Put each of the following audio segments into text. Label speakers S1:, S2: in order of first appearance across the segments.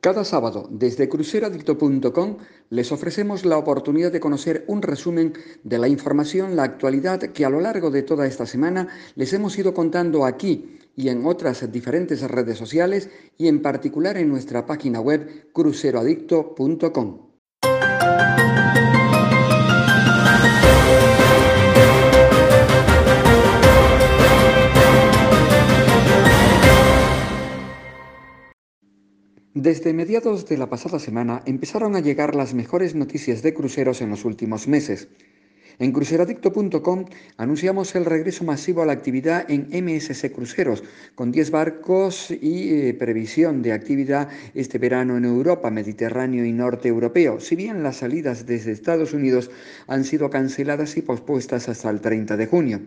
S1: Cada sábado, desde cruceroadicto.com, les ofrecemos la oportunidad de conocer un resumen de la información, la actualidad que a lo largo de toda esta semana les hemos ido contando aquí y en otras diferentes redes sociales y en particular en nuestra página web cruceroadicto.com. Desde mediados de la pasada semana empezaron a llegar las mejores noticias de cruceros en los últimos meses. En cruceradicto.com anunciamos el regreso masivo a la actividad en MSC Cruceros, con 10 barcos y eh, previsión de actividad este verano en Europa, Mediterráneo y Norte Europeo, si bien las salidas desde Estados Unidos han sido canceladas y pospuestas hasta el 30 de junio.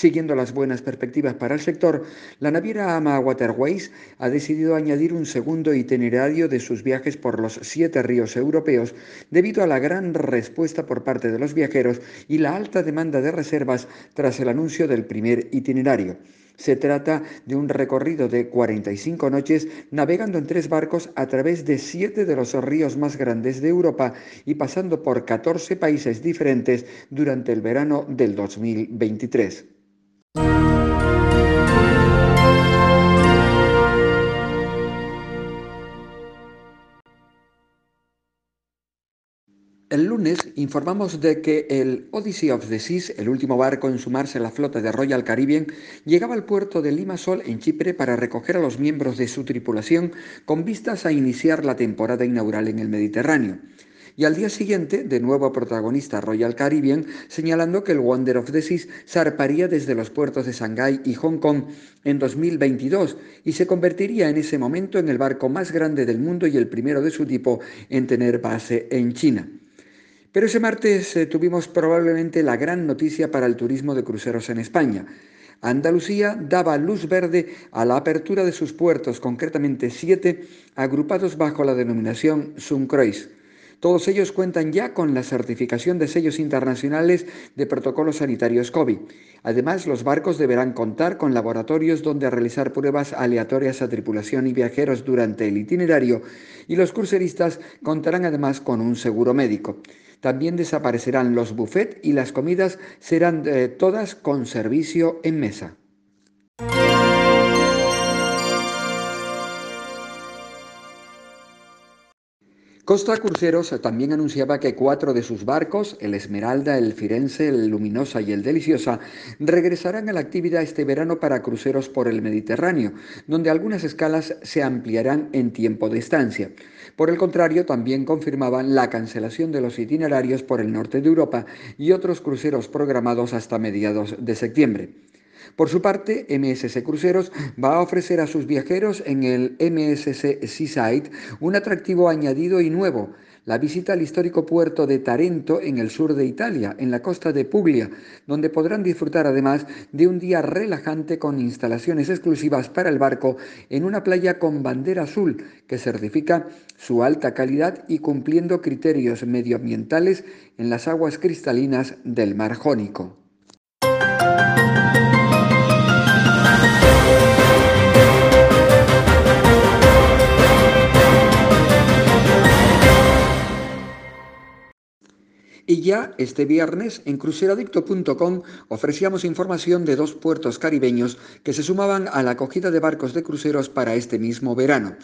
S1: Siguiendo las buenas perspectivas para el sector, la naviera AMA Waterways ha decidido añadir un segundo itinerario de sus viajes por los siete ríos europeos debido a la gran respuesta por parte de los viajeros y la alta demanda de reservas tras el anuncio del primer itinerario. Se trata de un recorrido de 45 noches navegando en tres barcos a través de siete de los ríos más grandes de Europa y pasando por 14 países diferentes durante el verano del 2023. El lunes informamos de que el Odyssey of the Seas, el último barco en sumarse a la flota de Royal Caribbean, llegaba al puerto de Limassol en Chipre para recoger a los miembros de su tripulación con vistas a iniciar la temporada inaugural en el Mediterráneo y al día siguiente, de nuevo protagonista Royal Caribbean, señalando que el Wonder of the Seas zarparía desde los puertos de Shanghái y Hong Kong en 2022 y se convertiría en ese momento en el barco más grande del mundo y el primero de su tipo en tener base en China. Pero ese martes eh, tuvimos probablemente la gran noticia para el turismo de cruceros en España. Andalucía daba luz verde a la apertura de sus puertos, concretamente siete, agrupados bajo la denominación Suncroix. Todos ellos cuentan ya con la certificación de sellos internacionales de protocolos sanitarios COVID. Además, los barcos deberán contar con laboratorios donde realizar pruebas aleatorias a tripulación y viajeros durante el itinerario y los cruceristas contarán además con un seguro médico. También desaparecerán los buffets y las comidas serán eh, todas con servicio en mesa. Costa Cruceros también anunciaba que cuatro de sus barcos, el Esmeralda, el Firenze, el Luminosa y el Deliciosa, regresarán a la actividad este verano para cruceros por el Mediterráneo, donde algunas escalas se ampliarán en tiempo de estancia. Por el contrario, también confirmaban la cancelación de los itinerarios por el norte de Europa y otros cruceros programados hasta mediados de septiembre. Por su parte, MSC Cruceros va a ofrecer a sus viajeros en el MSC Seaside un atractivo añadido y nuevo, la visita al histórico puerto de Tarento en el sur de Italia, en la costa de Puglia, donde podrán disfrutar además de un día relajante con instalaciones exclusivas para el barco en una playa con bandera azul que certifica su alta calidad y cumpliendo criterios medioambientales en las aguas cristalinas del mar Jónico. Y ya este viernes en cruceradicto.com ofrecíamos información de dos puertos caribeños que se sumaban a la acogida de barcos de cruceros para este mismo verano.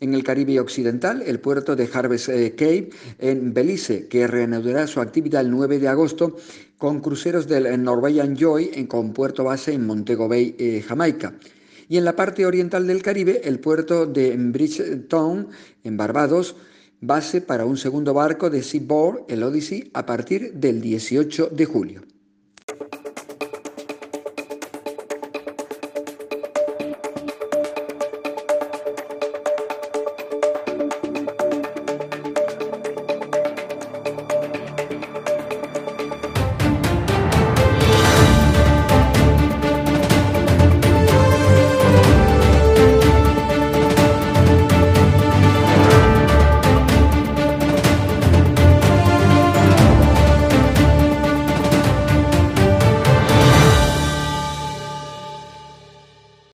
S1: En el Caribe Occidental, el puerto de Harvest eh, Cape en Belice, que reanudará su actividad el 9 de agosto con cruceros del Norwegian Joy con puerto base en Montego Bay, eh, Jamaica. Y en la parte oriental del Caribe, el puerto de Bridgetown, en Barbados, base para un segundo barco de Seaboard, el Odyssey, a partir del 18 de julio.